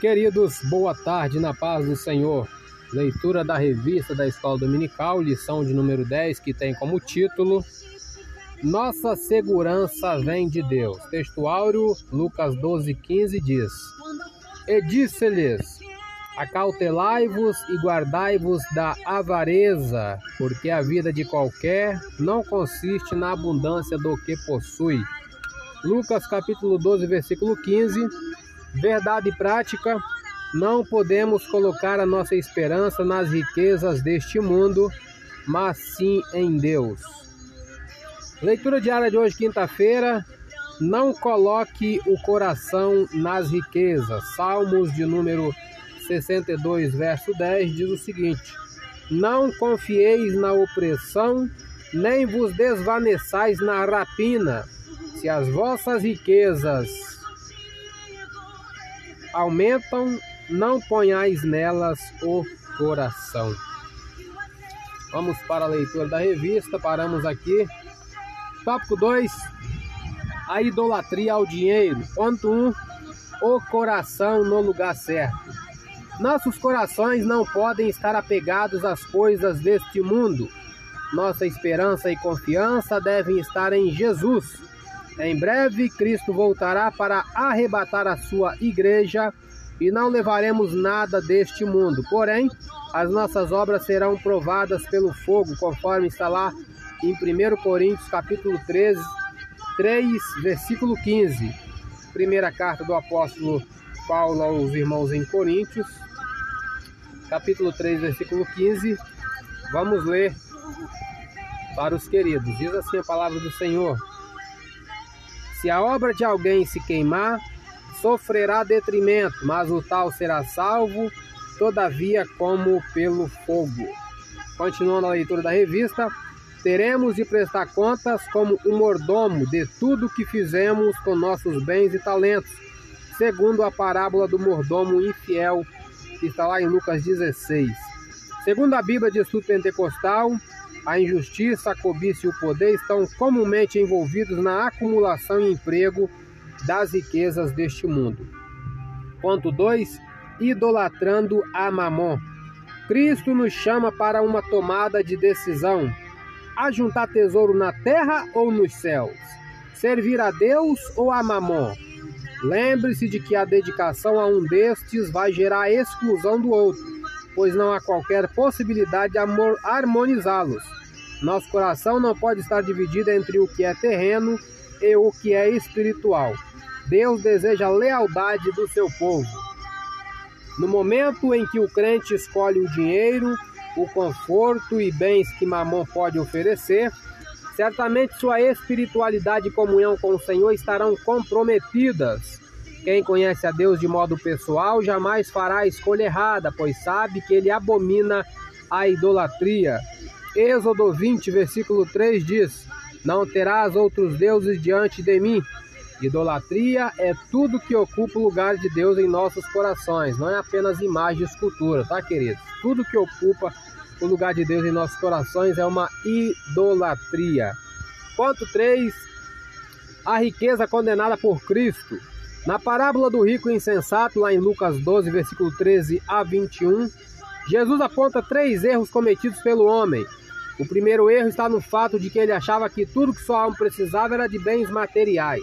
Queridos, boa tarde na paz do Senhor. Leitura da revista da Escola Dominical, lição de número 10, que tem como título Nossa segurança vem de Deus. Textuário Lucas 12, 15 diz: E disse-lhes: Acautelai-vos e guardai-vos da avareza, porque a vida de qualquer não consiste na abundância do que possui. Lucas capítulo 12, versículo 15 Verdade prática, não podemos colocar a nossa esperança nas riquezas deste mundo, mas sim em Deus. Leitura diária de hoje, quinta-feira. Não coloque o coração nas riquezas. Salmos de número 62, verso 10 diz o seguinte: Não confieis na opressão, nem vos desvaneçais na rapina. Se as vossas riquezas aumentam, não ponhais nelas o coração. Vamos para a leitura da revista, paramos aqui. Tópico 2: A idolatria ao dinheiro. Ponto 1: um, O coração no lugar certo. Nossos corações não podem estar apegados às coisas deste mundo. Nossa esperança e confiança devem estar em Jesus em breve, Cristo voltará para arrebatar a sua igreja e não levaremos nada deste mundo. Porém, as nossas obras serão provadas pelo fogo, conforme está lá em 1 Coríntios capítulo 13, 3, versículo 15. Primeira carta do apóstolo Paulo aos irmãos em Coríntios, capítulo 3, versículo 15. Vamos ler para os queridos. Diz assim a palavra do Senhor. Se a obra de alguém se queimar, sofrerá detrimento, mas o tal será salvo, todavia, como pelo fogo. Continuando a leitura da revista, teremos de prestar contas como um mordomo de tudo que fizemos com nossos bens e talentos, segundo a parábola do mordomo infiel, que está lá em Lucas 16. Segundo a Bíblia de Estudo Pentecostal, a injustiça, a cobiça e o poder estão comumente envolvidos na acumulação e emprego das riquezas deste mundo. Ponto 2. Idolatrando a Mamon. Cristo nos chama para uma tomada de decisão: ajuntar tesouro na terra ou nos céus? Servir a Deus ou a Mamon? Lembre-se de que a dedicação a um destes vai gerar a exclusão do outro pois não há qualquer possibilidade de harmonizá-los. Nosso coração não pode estar dividido entre o que é terreno e o que é espiritual. Deus deseja a lealdade do seu povo. No momento em que o crente escolhe o dinheiro, o conforto e bens que Mamon pode oferecer, certamente sua espiritualidade e comunhão com o Senhor estarão comprometidas. Quem conhece a Deus de modo pessoal jamais fará a escolha errada, pois sabe que ele abomina a idolatria. Êxodo 20, versículo 3 diz: Não terás outros deuses diante de mim. Idolatria é tudo que ocupa o lugar de Deus em nossos corações, não é apenas imagem e escultura, tá, queridos? Tudo que ocupa o lugar de Deus em nossos corações é uma idolatria. Ponto 3. A riqueza condenada por Cristo. Na parábola do rico insensato, lá em Lucas 12, versículo 13 a 21, Jesus aponta três erros cometidos pelo homem. O primeiro erro está no fato de que ele achava que tudo que sua alma precisava era de bens materiais.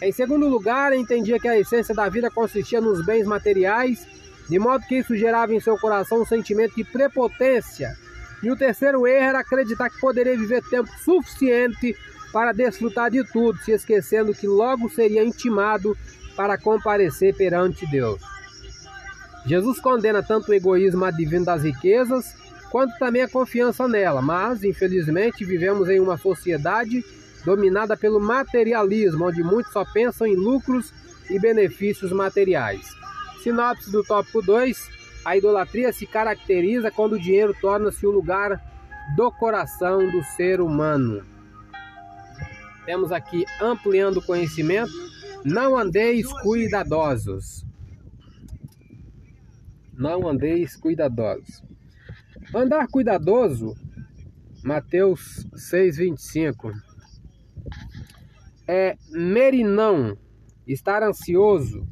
Em segundo lugar, entendia que a essência da vida consistia nos bens materiais, de modo que isso gerava em seu coração um sentimento de prepotência. E o terceiro erro era acreditar que poderia viver tempo suficiente para desfrutar de tudo, se esquecendo que logo seria intimado para comparecer perante Deus. Jesus condena tanto o egoísmo advindo das riquezas, quanto também a confiança nela, mas, infelizmente, vivemos em uma sociedade dominada pelo materialismo, onde muitos só pensam em lucros e benefícios materiais. Sinopse do tópico 2: A idolatria se caracteriza quando o dinheiro torna-se o lugar do coração do ser humano. Temos aqui ampliando o conhecimento não andeis cuidadosos. Não andeis cuidadosos. Andar cuidadoso, Mateus 6:25. É merinão, estar ansioso,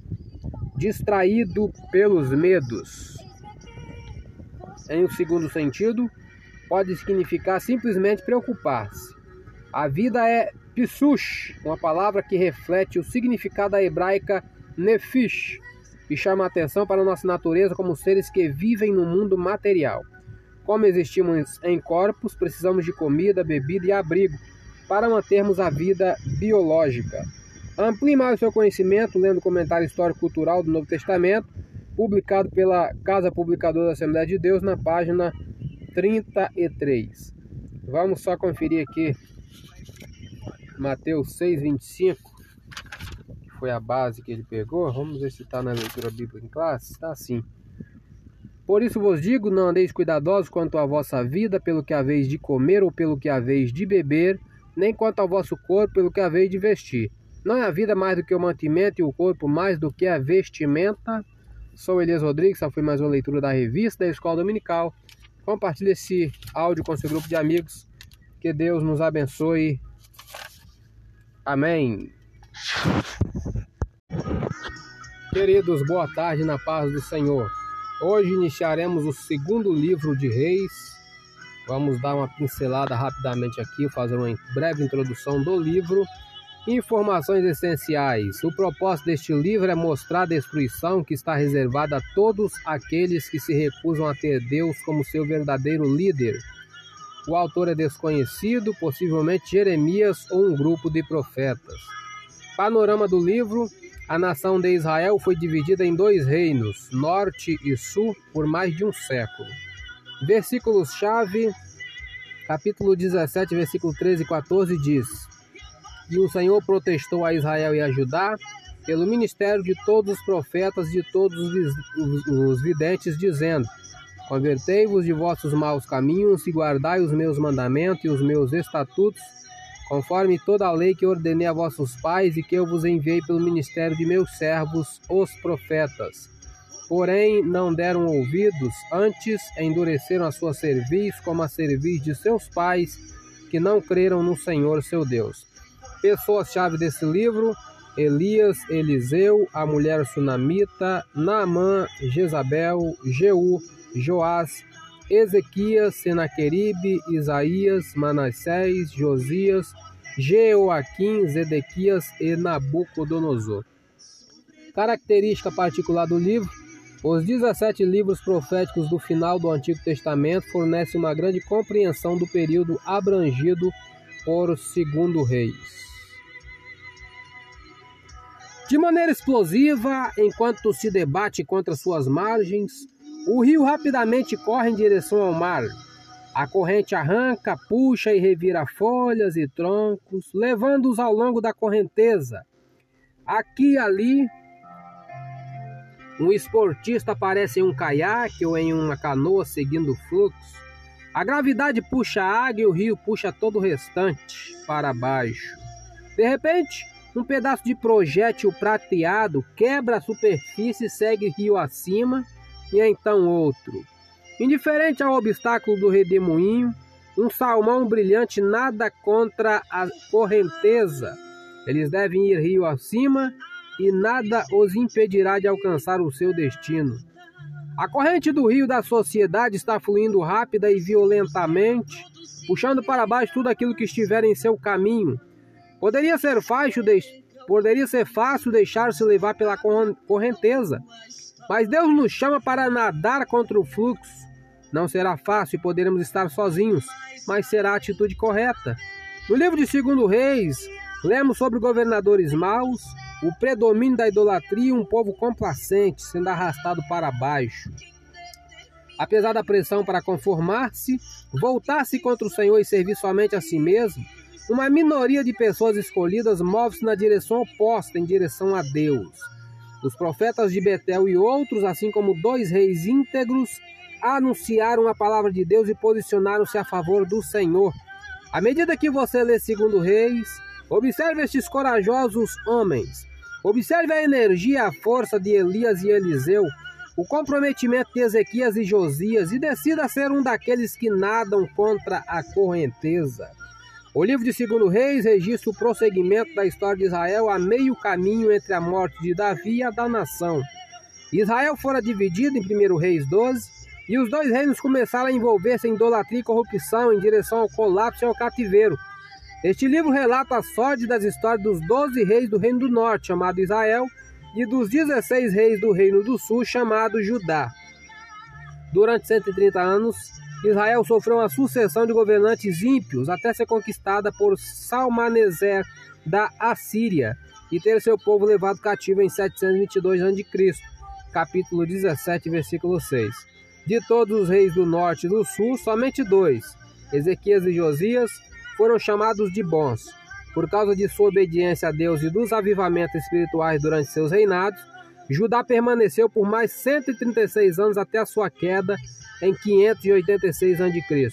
distraído pelos medos. Em um segundo sentido, pode significar simplesmente preocupar-se. A vida é psush, uma palavra que reflete o significado da hebraica nefish, e chama a atenção para nossa natureza como seres que vivem no mundo material. Como existimos em corpos, precisamos de comida, bebida e abrigo para mantermos a vida biológica. Amplie mais o seu conhecimento lendo o comentário histórico-cultural do Novo Testamento, publicado pela Casa Publicadora da Assembleia de Deus, na página 33. Vamos só conferir aqui Mateus 6,25, que foi a base que ele pegou. Vamos ver se está na leitura bíblica em classe. Está assim. Por isso vos digo: não andeis cuidadosos quanto à vossa vida, pelo que haveis de comer ou pelo que haveis de beber, nem quanto ao vosso corpo, pelo que haveis de vestir. Não é a vida mais do que o mantimento e o corpo mais do que a vestimenta? Sou Elias Rodrigues, essa foi mais uma leitura da revista da Escola Dominical. Compartilhe esse áudio com seu grupo de amigos. Que Deus nos abençoe. Amém. Queridos, boa tarde na paz do Senhor. Hoje iniciaremos o segundo livro de Reis. Vamos dar uma pincelada rapidamente aqui, fazer uma breve introdução do livro Informações essenciais. O propósito deste livro é mostrar a destruição que está reservada a todos aqueles que se recusam a ter Deus como seu verdadeiro líder. O autor é desconhecido, possivelmente Jeremias ou um grupo de profetas. Panorama do livro: a nação de Israel foi dividida em dois reinos, norte e sul, por mais de um século. Versículos-chave, capítulo 17, versículo 13 e 14 diz: e o Senhor protestou a Israel e a Judá pelo ministério de todos os profetas e de todos os videntes, dizendo: Convertei-vos de vossos maus caminhos e guardai os meus mandamentos e os meus estatutos, conforme toda a lei que ordenei a vossos pais e que eu vos enviei pelo ministério de meus servos, os profetas. Porém, não deram ouvidos, antes endureceram a sua cerviz como a cerviz de seus pais, que não creram no Senhor seu Deus. Pessoas-chave desse livro: Elias, Eliseu, a mulher sunamita, Naamã, Jezabel, Jeú, Joás, Ezequias, Senaqueribe, Isaías, Manassés, Josias, Jeoaquim, Zedequias e Nabucodonosor. Característica particular do livro: os 17 livros proféticos do final do Antigo Testamento fornecem uma grande compreensão do período abrangido por Segundo Reis. De maneira explosiva, enquanto se debate contra suas margens, o rio rapidamente corre em direção ao mar. A corrente arranca, puxa e revira folhas e troncos, levando-os ao longo da correnteza. Aqui e ali, um esportista aparece em um caiaque ou em uma canoa seguindo o fluxo. A gravidade puxa a água e o rio puxa todo o restante para baixo. De repente, um pedaço de projétil prateado quebra a superfície e segue rio acima, e então outro. Indiferente ao obstáculo do redemoinho, um salmão brilhante nada contra a correnteza. Eles devem ir rio acima e nada os impedirá de alcançar o seu destino. A corrente do rio da sociedade está fluindo rápida e violentamente, puxando para baixo tudo aquilo que estiver em seu caminho, Poderia ser fácil, de... Poderia ser fácil deixar-se levar pela correnteza, mas Deus nos chama para nadar contra o fluxo. Não será fácil e poderemos estar sozinhos, mas será a atitude correta. No livro de Segundo Reis, lemos sobre governadores maus, o predomínio da idolatria e um povo complacente sendo arrastado para baixo. Apesar da pressão para conformar-se, voltar-se contra o Senhor e servir somente a si mesmo, uma minoria de pessoas escolhidas move-se na direção oposta, em direção a Deus. Os profetas de Betel e outros, assim como dois reis íntegros, anunciaram a palavra de Deus e posicionaram-se a favor do Senhor. À medida que você lê segundo Reis, observe estes corajosos homens. Observe a energia e a força de Elias e Eliseu, o comprometimento de Ezequias e Josias e decida ser um daqueles que nadam contra a correnteza. O livro de Segundo Reis registra o prosseguimento da história de Israel a meio caminho entre a morte de Davi e a da nação. Israel fora dividido em 1 Reis 12, e os dois reinos começaram a envolver-se em idolatria e corrupção em direção ao colapso e ao cativeiro. Este livro relata a sorte das histórias dos doze reis do Reino do Norte, chamado Israel, e dos 16 reis do Reino do Sul, chamado Judá. Durante 130 anos, Israel sofreu uma sucessão de governantes ímpios até ser conquistada por Salmaneser da Assíria e ter seu povo levado cativo em 722 a.C., capítulo 17, versículo 6. De todos os reis do norte e do sul, somente dois, Ezequias e Josias, foram chamados de bons. Por causa de sua obediência a Deus e dos avivamentos espirituais durante seus reinados, Judá permaneceu por mais 136 anos até a sua queda em 586 a.C.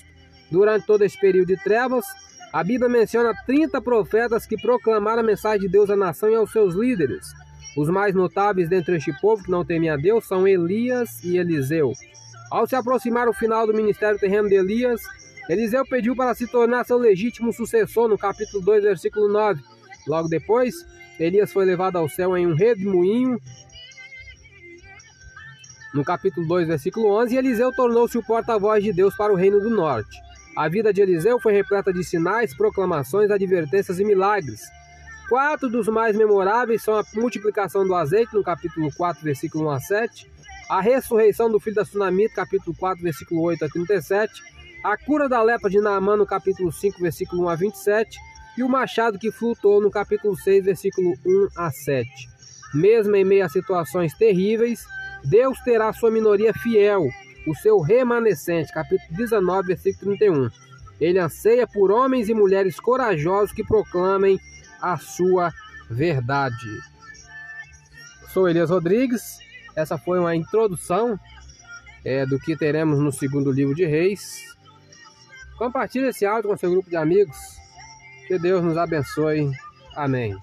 Durante todo esse período de trevas, a Bíblia menciona 30 profetas que proclamaram a mensagem de Deus à nação e aos seus líderes. Os mais notáveis dentre este povo que não temia a Deus são Elias e Eliseu. Ao se aproximar o final do ministério terreno de Elias, Eliseu pediu para se tornar seu legítimo sucessor no capítulo 2, versículo 9. Logo depois, Elias foi levado ao céu em um redemoinho no capítulo 2, versículo 11, Eliseu tornou-se o porta-voz de Deus para o reino do norte. A vida de Eliseu foi repleta de sinais, proclamações, advertências e milagres. Quatro dos mais memoráveis são a multiplicação do azeite, no capítulo 4, versículo 1 a 7, a ressurreição do filho da Sunamita, capítulo 4, versículo 8 a 37, a cura da lepra de Naamã, no capítulo 5, versículo 1 a 27, e o machado que flutuou, no capítulo 6, versículo 1 a 7. Mesmo em meio a situações terríveis, Deus terá sua minoria fiel, o seu remanescente, capítulo 19, versículo 31. Ele anseia por homens e mulheres corajosos que proclamem a sua verdade. Sou Elias Rodrigues. Essa foi uma introdução é, do que teremos no segundo livro de Reis. Compartilhe esse áudio com seu grupo de amigos. Que Deus nos abençoe. Amém.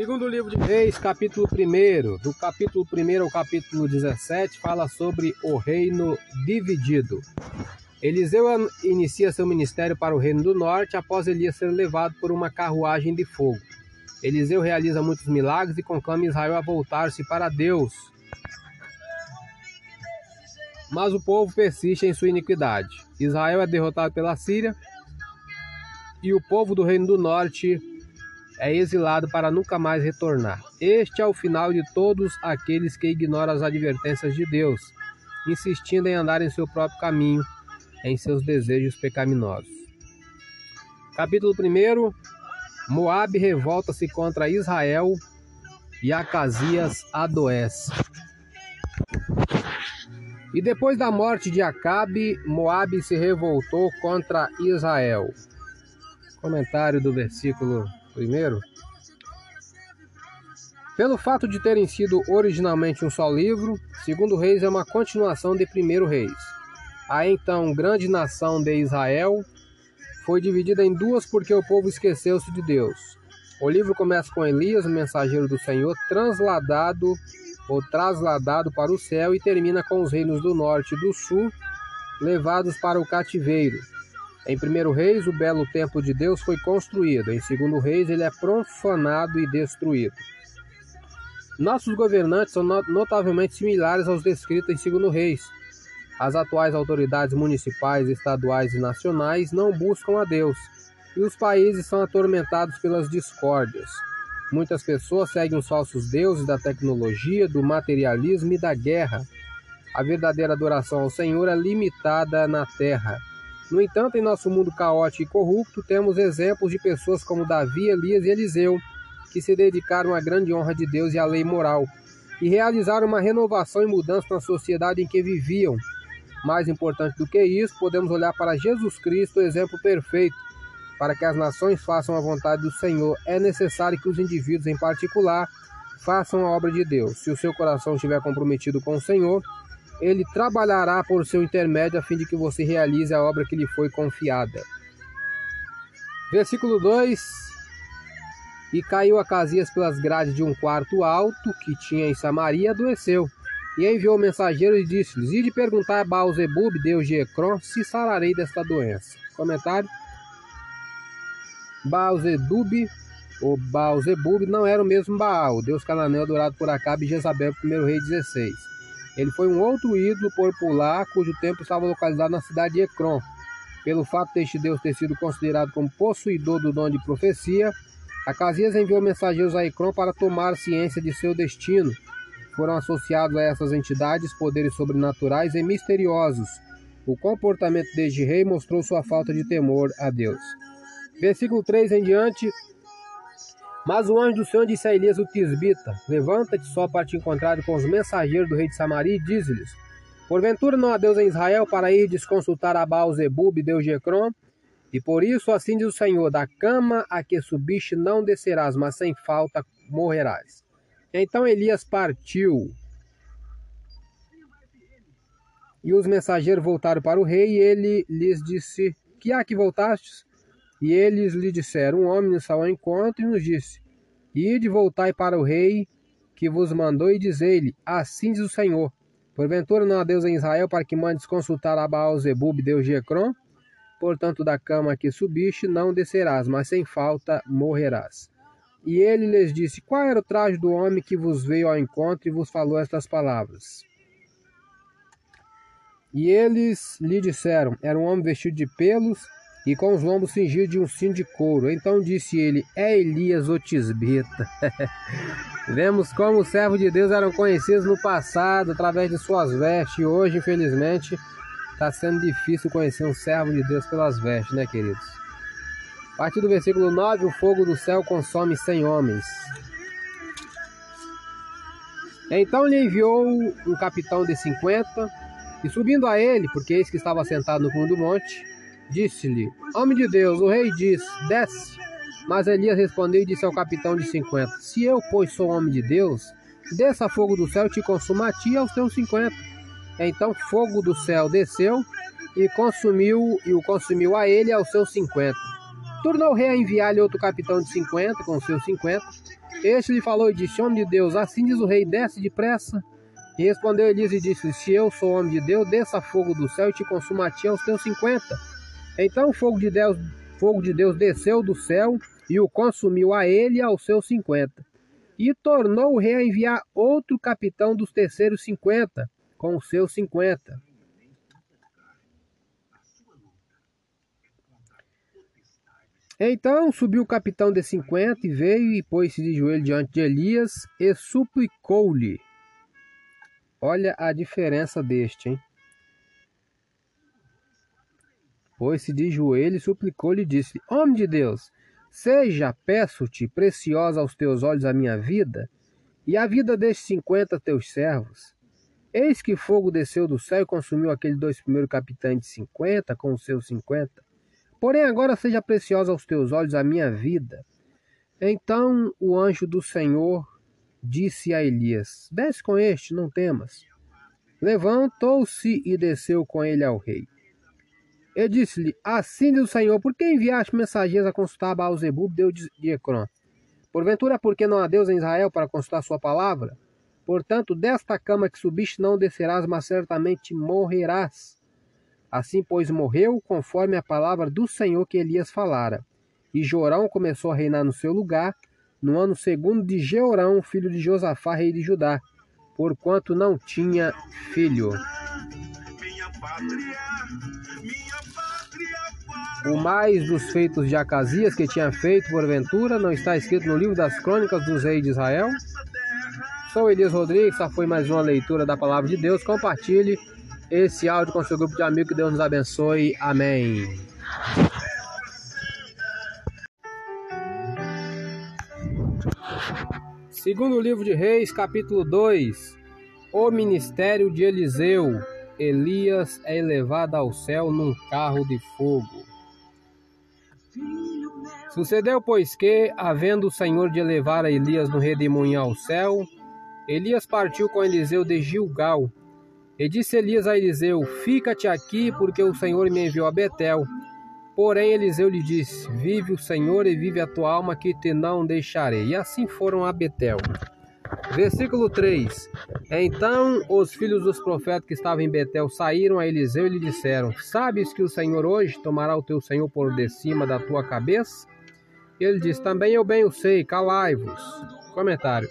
Segundo livro de Reis, capítulo 1, do capítulo 1 ao capítulo 17, fala sobre o reino dividido. Eliseu inicia seu ministério para o reino do norte após Elias ser levado por uma carruagem de fogo. Eliseu realiza muitos milagres e conclama Israel a voltar-se para Deus. Mas o povo persiste em sua iniquidade. Israel é derrotado pela Síria e o povo do reino do norte é exilado para nunca mais retornar. Este é o final de todos aqueles que ignoram as advertências de Deus, insistindo em andar em seu próprio caminho, em seus desejos pecaminosos. Capítulo 1: Moabe revolta-se contra Israel e Acasias adoece. E depois da morte de Acabe, Moabe se revoltou contra Israel. Comentário do versículo primeiro, pelo fato de terem sido originalmente um só livro, Segundo Reis é uma continuação de Primeiro Reis. A então grande nação de Israel foi dividida em duas porque o povo esqueceu-se de Deus. O livro começa com Elias, mensageiro do Senhor, transladado ou trasladado para o céu e termina com os reinos do norte e do sul levados para o cativeiro. Em 1 Reis, o belo templo de Deus foi construído. Em 2 Reis, ele é profanado e destruído. Nossos governantes são notavelmente similares aos descritos em 2 Reis. As atuais autoridades municipais, estaduais e nacionais não buscam a Deus, e os países são atormentados pelas discórdias. Muitas pessoas seguem os falsos deuses da tecnologia, do materialismo e da guerra. A verdadeira adoração ao Senhor é limitada na terra. No entanto, em nosso mundo caótico e corrupto, temos exemplos de pessoas como Davi, Elias e Eliseu, que se dedicaram à grande honra de Deus e à lei moral, e realizaram uma renovação e mudança na sociedade em que viviam. Mais importante do que isso, podemos olhar para Jesus Cristo, o exemplo perfeito. Para que as nações façam a vontade do Senhor, é necessário que os indivíduos, em particular, façam a obra de Deus. Se o seu coração estiver comprometido com o Senhor, ele trabalhará por seu intermédio a fim de que você realize a obra que lhe foi confiada. Versículo 2: E caiu Acasias pelas grades de um quarto alto que tinha em Samaria adoeceu. E enviou mensageiros e disse-lhes: Ide perguntar a Baal-Zebub, deus de Ecrón, se sararei desta doença. Comentário: Baal-Zebub o Baal-Zebub não era o mesmo Baal, deus cananeu adorado por Acabe e Jezabel, primeiro rei 16. Ele foi um outro ídolo popular cujo templo estava localizado na cidade de Ecrom. Pelo fato deste deus ter sido considerado como possuidor do dom de profecia, Acasias enviou mensageiros a Ecrom para tomar ciência de seu destino. Foram associados a essas entidades poderes sobrenaturais e misteriosos. O comportamento deste rei mostrou sua falta de temor a Deus. Versículo 3 em diante, mas o anjo do Senhor disse a Elias o Tisbita: Levanta-te só para te encontrar com os mensageiros do rei de Samaria e diz-lhes: Porventura não há Deus em Israel para ir desconsultar a Baal Zebub, Deus de? E por isso assim diz o Senhor: Da cama a que subiste não descerás, mas sem falta morrerás. Então Elias partiu. E os mensageiros voltaram para o rei, e ele lhes disse: Que há que voltastes? E eles lhe disseram: Um homem nos saiu ao encontro e nos disse: Ide, voltai para o rei que vos mandou e dizei-lhe: Assim diz o Senhor: Porventura não há Deus em Israel para que mandes consultar a Baal Zebub, Deus de Ecrom? Portanto, da cama que subiste não descerás, mas sem falta morrerás. E ele lhes disse: Qual era o traje do homem que vos veio ao encontro e vos falou estas palavras? E eles lhe disseram: Era um homem vestido de pelos e com os lombos cingidos de um cinto de couro. Então disse ele: É Elias o Tisbita. Vemos como os servos de Deus eram conhecidos no passado através de suas vestes, e hoje, infelizmente, está sendo difícil conhecer um servo de Deus pelas vestes, né, queridos? A partir do versículo 9: O fogo do céu consome cem homens. Então lhe enviou um capitão de cinquenta, e subindo a ele, porque eis que estava sentado no fundo do monte, Disse-lhe: Homem de Deus, o rei diz: Desce. Mas Elias respondeu e disse ao capitão de cinquenta: Se eu, pois, sou homem de Deus, desça fogo do céu e te consuma a ti e aos teus cinquenta. Então fogo do céu desceu e consumiu e o consumiu a ele e aos seus cinquenta. Tornou o rei a enviar-lhe outro capitão de cinquenta com seus cinquenta. Este lhe falou e disse: Homem de Deus, assim diz o rei, desce depressa. E respondeu Elias e disse: Se eu sou homem de Deus, desça fogo do céu e te consuma a ti aos teus cinquenta. Então o fogo de Deus, fogo de Deus desceu do céu e o consumiu a ele e aos seus cinquenta. E tornou o rei a enviar outro capitão dos terceiros cinquenta, com os seus cinquenta. Então subiu o capitão de cinquenta e veio e pôs-se de joelho diante de Elias e suplicou-lhe. Olha a diferença deste, hein? Pôs-se de joelho e suplicou-lhe e disse: Homem de Deus, seja, peço-te, preciosa aos teus olhos a minha vida e a vida destes cinquenta teus servos. Eis que fogo desceu do céu e consumiu aqueles dois primeiros capitães de cinquenta com os seus cinquenta. Porém, agora seja preciosa aos teus olhos a minha vida. Então o anjo do Senhor disse a Elias: Desce com este, não temas. Levantou-se e desceu com ele ao rei. Eu disse-lhe: Assim diz o Senhor, por que enviaste mensageiros a consultar Baal-Zebub, Deus de Ecrón? Porventura, porque não há Deus em Israel para consultar sua palavra? Portanto, desta cama que subiste não descerás, mas certamente morrerás. Assim, pois, morreu, conforme a palavra do Senhor que Elias falara. E Jorão começou a reinar no seu lugar, no ano segundo de Jeorão, filho de Josafá, rei de Judá, porquanto não tinha filho. Minha pátria, o mais dos feitos de Acasias que tinha feito porventura não está escrito no livro das crônicas dos reis de Israel? Sou Elias Rodrigues, essa foi mais uma leitura da palavra de Deus. Compartilhe esse áudio com seu grupo de amigos. Que Deus nos abençoe. Amém. Segundo livro de Reis, capítulo 2. O ministério de Eliseu. Elias é elevado ao céu num carro de fogo. Sucedeu, pois, que, havendo o Senhor de elevar a Elias no redemoinho ao céu, Elias partiu com Eliseu de Gilgal. E disse Elias a Eliseu: Fica-te aqui, porque o Senhor me enviou a Betel. Porém, Eliseu lhe disse: Vive o Senhor e vive a tua alma, que te não deixarei. E assim foram a Betel. Versículo 3: Então os filhos dos profetas que estavam em Betel saíram a Eliseu e lhe disseram: Sabes que o Senhor hoje tomará o teu senhor por de cima da tua cabeça? Ele diz: Também eu bem o sei, calai-vos. Comentário.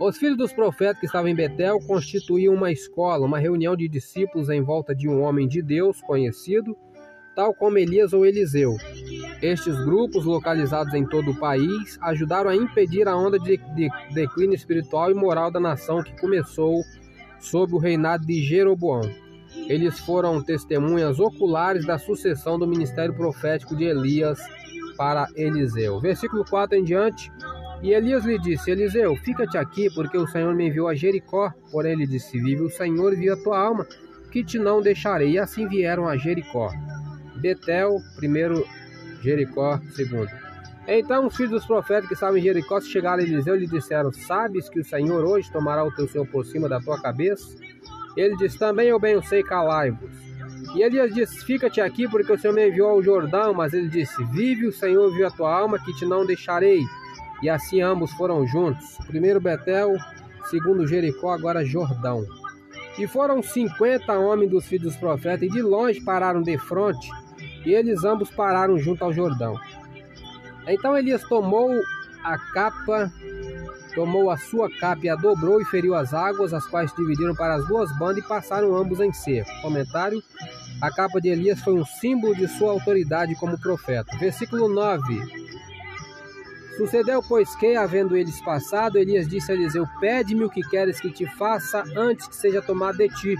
Os filhos dos profetas que estavam em Betel constituíam uma escola, uma reunião de discípulos em volta de um homem de Deus conhecido, tal como Elias ou Eliseu. Estes grupos, localizados em todo o país, ajudaram a impedir a onda de, de declínio espiritual e moral da nação que começou sob o reinado de Jeroboão. Eles foram testemunhas oculares da sucessão do ministério profético de Elias para Eliseu. Versículo 4 em diante. E Elias lhe disse: Eliseu, fica-te aqui, porque o Senhor me enviou a Jericó. Porém, ele disse: Vive o Senhor vive a tua alma, que te não deixarei. E assim vieram a Jericó. Betel, primeiro, Jericó, segundo. Então os filhos dos profetas que estavam em Jericó se chegaram a Eliseu e lhe disseram: Sabes que o Senhor hoje tomará o teu Senhor por cima da tua cabeça? Ele disse: Também eu bem o sei, calai-vos. E Elias disse: Fica-te aqui, porque o Senhor me enviou ao Jordão. Mas ele disse: Vive o Senhor, vive a tua alma, que te não deixarei. E assim ambos foram juntos. Primeiro Betel, segundo Jericó, agora Jordão. E foram cinquenta homens dos filhos dos profetas, e de longe pararam de frente, e eles ambos pararam junto ao Jordão. Então Elias tomou a capa, tomou a sua capa e a dobrou e feriu as águas, as quais dividiram para as duas bandas e passaram ambos em seco. Comentário: A capa de Elias foi um símbolo de sua autoridade como profeta. Versículo 9. Sucedeu, pois, que, havendo eles passado, Elias disse a Eliseu: Pede-me o que queres que te faça antes que seja tomado de ti.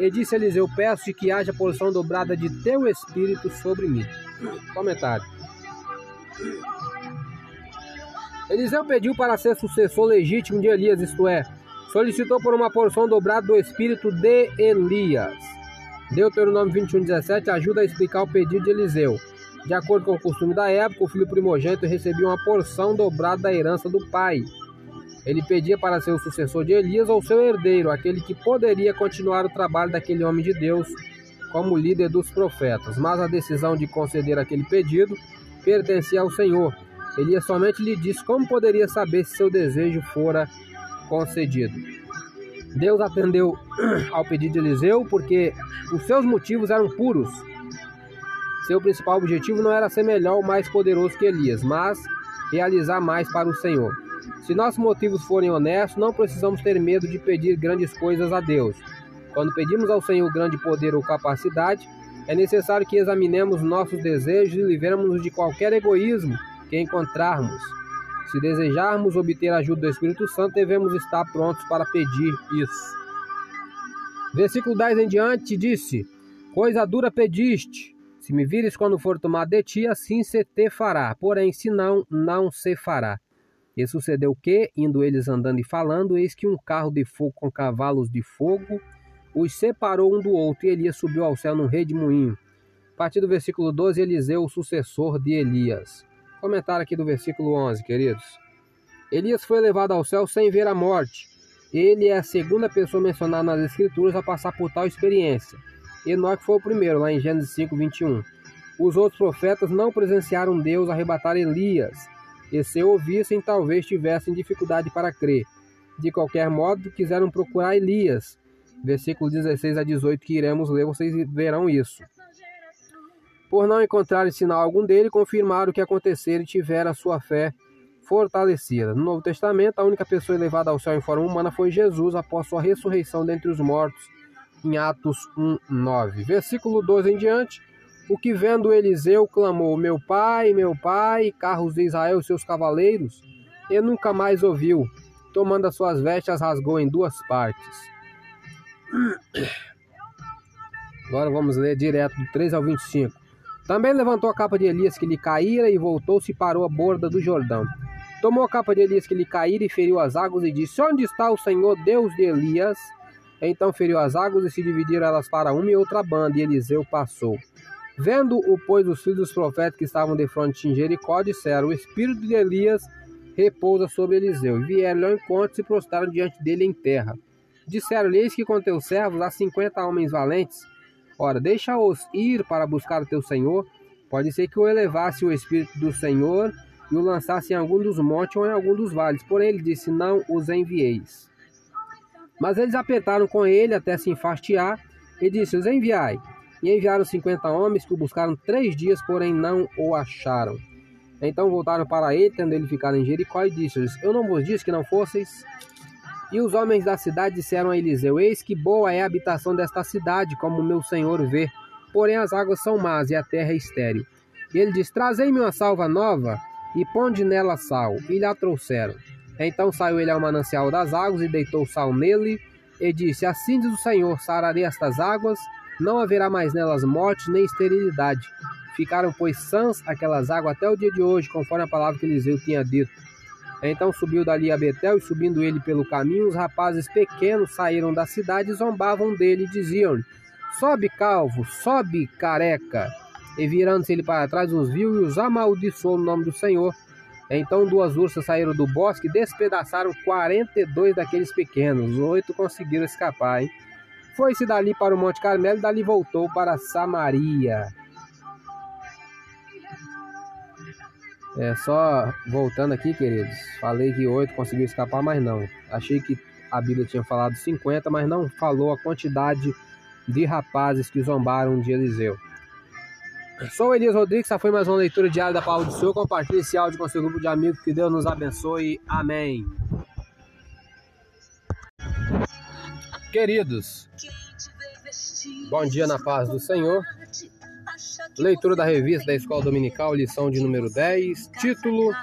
E disse Eliseu: Peço-te que haja porção dobrada de teu espírito sobre mim. Comentário. Eliseu pediu para ser sucessor legítimo de Elias, isto é, solicitou por uma porção dobrada do espírito de Elias. Deuteronômio 21, 17 ajuda a explicar o pedido de Eliseu. De acordo com o costume da época, o filho primogênito recebia uma porção dobrada da herança do pai. Ele pedia para ser o sucessor de Elias ou seu herdeiro, aquele que poderia continuar o trabalho daquele homem de Deus como líder dos profetas. Mas a decisão de conceder aquele pedido pertencia ao Senhor. Elias somente lhe disse como poderia saber se seu desejo fora concedido. Deus atendeu ao pedido de Eliseu porque os seus motivos eram puros seu principal objetivo não era ser melhor ou mais poderoso que Elias, mas realizar mais para o Senhor. Se nossos motivos forem honestos, não precisamos ter medo de pedir grandes coisas a Deus. Quando pedimos ao Senhor grande poder ou capacidade, é necessário que examinemos nossos desejos e livremos-nos de qualquer egoísmo que encontrarmos. Se desejarmos obter a ajuda do Espírito Santo, devemos estar prontos para pedir isso. Versículo 10 em diante disse: Coisa dura pediste, se me vires quando for tomar de ti, assim se te fará. Porém, se não, não se fará. E sucedeu que, indo eles andando e falando, eis que um carro de fogo com cavalos de fogo os separou um do outro, e Elias subiu ao céu num redemoinho. A partir do versículo 12, Eliseu, o sucessor de Elias. Comentário aqui do versículo 11, queridos. Elias foi levado ao céu sem ver a morte. Ele é a segunda pessoa mencionada nas Escrituras a passar por tal experiência. Enoque foi o primeiro, lá em Gênesis 5, 21. Os outros profetas não presenciaram Deus arrebatar Elias, e se ouvissem, talvez tivessem dificuldade para crer. De qualquer modo, quiseram procurar Elias. Versículo 16 a 18 que iremos ler, vocês verão isso. Por não encontrarem sinal algum dele, confirmaram o que acontecera e tiveram a sua fé fortalecida. No Novo Testamento, a única pessoa elevada ao céu em forma humana foi Jesus após sua ressurreição dentre os mortos em Atos 1, 9. Versículo 12 em diante. O que vendo Eliseu clamou: Meu pai, meu pai, carros de Israel seus cavaleiros, e nunca mais ouviu. Tomando as suas vestes, rasgou em duas partes. Agora vamos ler direto do 3 ao 25. Também levantou a capa de Elias que lhe caíra e voltou-se e parou à borda do Jordão. Tomou a capa de Elias que lhe caíra e feriu as águas e disse: Onde está o Senhor Deus de Elias? Então feriu as águas e se dividiram elas para uma e outra banda, e Eliseu passou. Vendo-o, pois, os filhos dos profetas que estavam de frente em Jericó, disseram: O espírito de Elias repousa sobre Eliseu. E vieram ao encontro e se prostraram diante dele em terra. Disseram-lhe: Eis que com teus servos há cinquenta homens valentes. Ora, deixa-os ir para buscar o teu senhor. Pode ser que o elevasse o espírito do Senhor e o lançasse em algum dos montes ou em algum dos vales. Porém, ele disse: Não os envieis. Mas eles apertaram com ele até se enfastiar e disse: Os enviai. E enviaram cinquenta homens que o buscaram três dias, porém não o acharam. Então voltaram para ele, tendo ele ficado em Jericó, e disse-lhes: Eu não vos disse que não fosseis? E os homens da cidade disseram a Eliseu: Eis que boa é a habitação desta cidade, como meu senhor vê. Porém as águas são más e a terra é estéril. E ele diz: Trazei-me uma salva nova e ponde nela sal. E lhe a trouxeram. Então saiu ele ao manancial das águas e deitou sal nele, e disse: Assim diz o Senhor: sararei estas águas, não haverá mais nelas morte nem esterilidade. Ficaram, pois, sãs aquelas águas até o dia de hoje, conforme a palavra que Eliseu tinha dito. Então subiu dali a Betel, e subindo ele pelo caminho, os rapazes pequenos saíram da cidade e zombavam dele, e diziam-lhe: Sobe, calvo, sobe, careca. E virando-se ele para trás, os viu e os amaldiçoou no nome do Senhor. Então duas ursas saíram do bosque e despedaçaram 42 daqueles pequenos. Oito conseguiram escapar, hein? Foi-se dali para o Monte Carmelo e dali voltou para Samaria. É só voltando aqui, queridos. Falei que oito conseguiu escapar, mas não. Achei que a Bíblia tinha falado 50, mas não falou a quantidade de rapazes que zombaram de Eliseu. Sou Elias Rodrigues, essa foi mais uma leitura diária da Palavra do Senhor. Compartilhe esse áudio com seu grupo de amigos. Que Deus nos abençoe. Amém. Queridos, bom dia na paz do Senhor. Leitura da revista da Escola Dominical, lição de número 10, título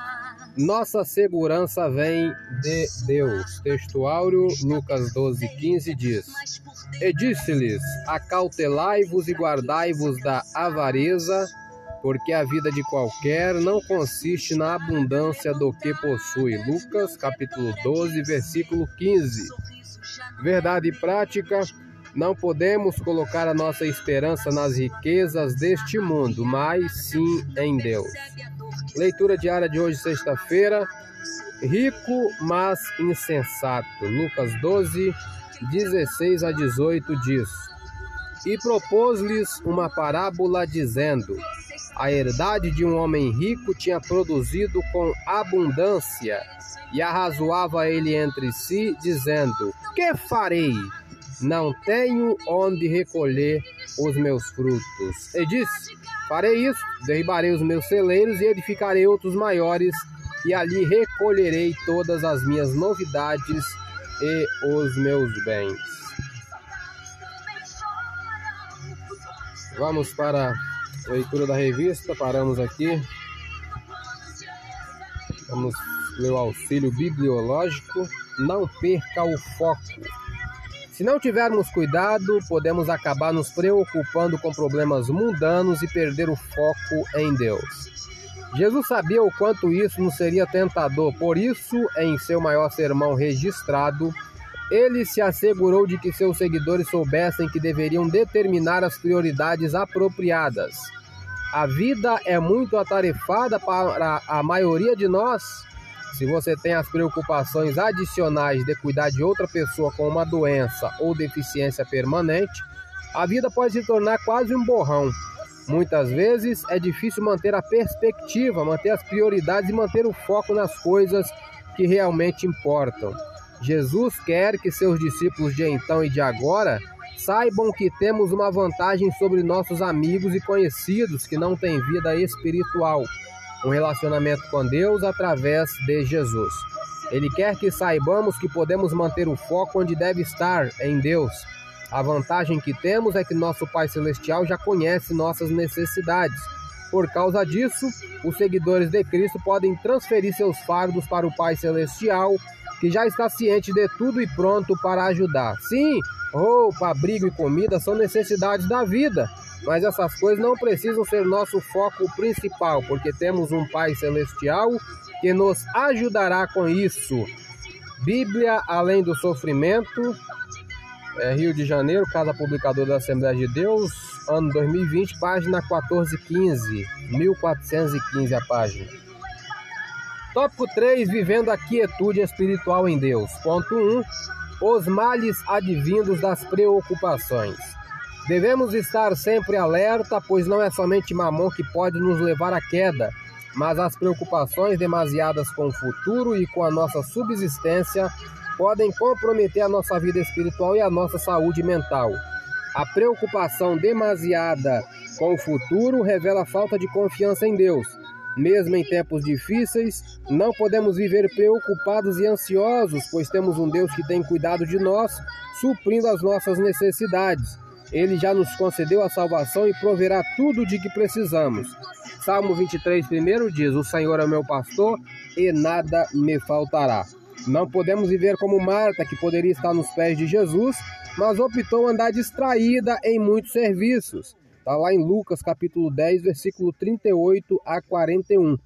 Nossa segurança vem de Deus. Texto áureo, Lucas 12, 15 diz: E disse-lhes: Acautelai-vos e guardai-vos da avareza, porque a vida de qualquer não consiste na abundância do que possui. Lucas capítulo 12, versículo 15. Verdade prática não podemos colocar a nossa esperança nas riquezas deste mundo, mas sim em Deus. Leitura diária de hoje, sexta-feira. Rico, mas insensato. Lucas 12, 16 a 18 diz: E propôs-lhes uma parábola, dizendo: A herdade de um homem rico tinha produzido com abundância, e arrazoava ele entre si, dizendo: Que farei? Não tenho onde recolher os meus frutos. E disse: Farei isso, derribarei os meus celeiros e edificarei outros maiores, e ali recolherei todas as minhas novidades e os meus bens. Vamos para a leitura da revista, paramos aqui. Vamos ler o auxílio bibliológico. Não perca o foco. Se não tivermos cuidado, podemos acabar nos preocupando com problemas mundanos e perder o foco em Deus. Jesus sabia o quanto isso nos seria tentador, por isso, em seu maior sermão registrado, ele se assegurou de que seus seguidores soubessem que deveriam determinar as prioridades apropriadas. A vida é muito atarefada para a maioria de nós se você tem as preocupações adicionais de cuidar de outra pessoa com uma doença ou deficiência permanente, a vida pode se tornar quase um borrão. Muitas vezes é difícil manter a perspectiva, manter as prioridades e manter o foco nas coisas que realmente importam. Jesus quer que seus discípulos de então e de agora saibam que temos uma vantagem sobre nossos amigos e conhecidos que não têm vida espiritual um relacionamento com Deus através de Jesus. Ele quer que saibamos que podemos manter o foco onde deve estar, em Deus. A vantagem que temos é que nosso Pai Celestial já conhece nossas necessidades. Por causa disso, os seguidores de Cristo podem transferir seus fardos para o Pai Celestial, que já está ciente de tudo e pronto para ajudar. Sim, roupa, abrigo e comida são necessidades da vida, mas essas coisas não precisam ser nosso foco principal, porque temos um Pai Celestial que nos ajudará com isso. Bíblia Além do Sofrimento, é, Rio de Janeiro, Casa Publicadora da Assembleia de Deus, ano 2020, página 1415, 1415 a página. Tópico 3, vivendo a quietude espiritual em Deus. Ponto 1, os males advindos das preocupações. Devemos estar sempre alerta, pois não é somente mamon que pode nos levar à queda, mas as preocupações demasiadas com o futuro e com a nossa subsistência podem comprometer a nossa vida espiritual e a nossa saúde mental. A preocupação demasiada com o futuro revela falta de confiança em Deus. mesmo em tempos difíceis, não podemos viver preocupados e ansiosos, pois temos um Deus que tem cuidado de nós, suprindo as nossas necessidades. Ele já nos concedeu a salvação e proverá tudo de que precisamos. Salmo 23, primeiro diz: O Senhor é meu pastor e nada me faltará. Não podemos viver como Marta, que poderia estar nos pés de Jesus, mas optou andar distraída em muitos serviços. Está lá em Lucas capítulo 10, versículo 38 a 41.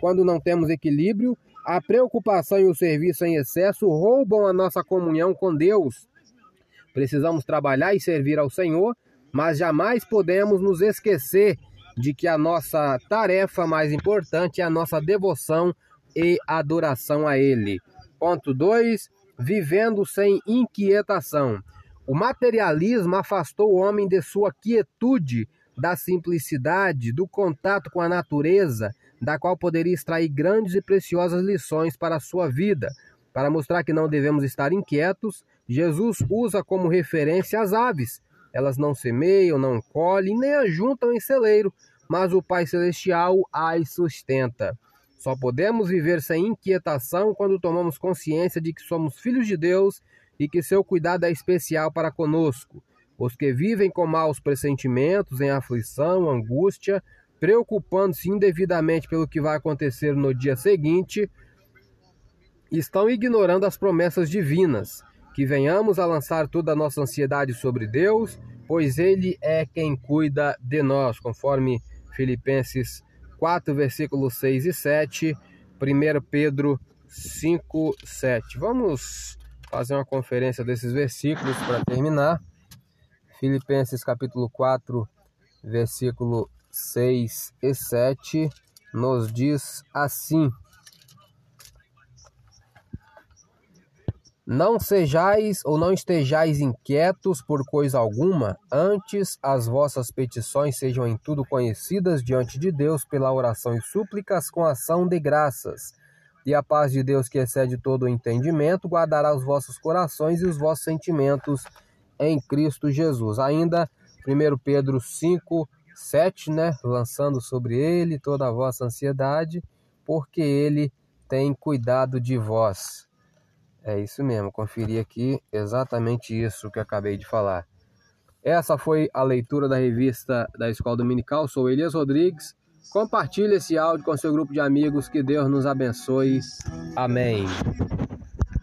Quando não temos equilíbrio, a preocupação e o serviço em excesso roubam a nossa comunhão com Deus. Precisamos trabalhar e servir ao Senhor, mas jamais podemos nos esquecer de que a nossa tarefa mais importante é a nossa devoção e adoração a Ele. Ponto 2. Vivendo sem inquietação. O materialismo afastou o homem de sua quietude, da simplicidade, do contato com a natureza, da qual poderia extrair grandes e preciosas lições para a sua vida. Para mostrar que não devemos estar inquietos, Jesus usa como referência as aves. Elas não semeiam, não colhem, nem ajuntam em celeiro, mas o Pai Celestial as sustenta. Só podemos viver sem inquietação quando tomamos consciência de que somos filhos de Deus e que seu cuidado é especial para conosco. Os que vivem com maus pressentimentos, em aflição, angústia, preocupando-se indevidamente pelo que vai acontecer no dia seguinte, estão ignorando as promessas divinas. Que venhamos a lançar toda a nossa ansiedade sobre Deus, pois Ele é quem cuida de nós, conforme Filipenses 4, versículos 6 e 7, 1 Pedro 5, 7. Vamos fazer uma conferência desses versículos para terminar. Filipenses capítulo 4, versículo 6 e 7 nos diz assim: Não sejais ou não estejais inquietos por coisa alguma, antes as vossas petições sejam em tudo conhecidas diante de Deus pela oração e súplicas com ação de graças. E a paz de Deus, que excede todo o entendimento, guardará os vossos corações e os vossos sentimentos em Cristo Jesus. Ainda 1 Pedro 5, 7, né? Lançando sobre ele toda a vossa ansiedade, porque ele tem cuidado de vós. É isso mesmo, conferi aqui exatamente isso que acabei de falar. Essa foi a leitura da revista da Escola Dominical. Sou Elias Rodrigues. Compartilhe esse áudio com seu grupo de amigos. Que Deus nos abençoe. Amém.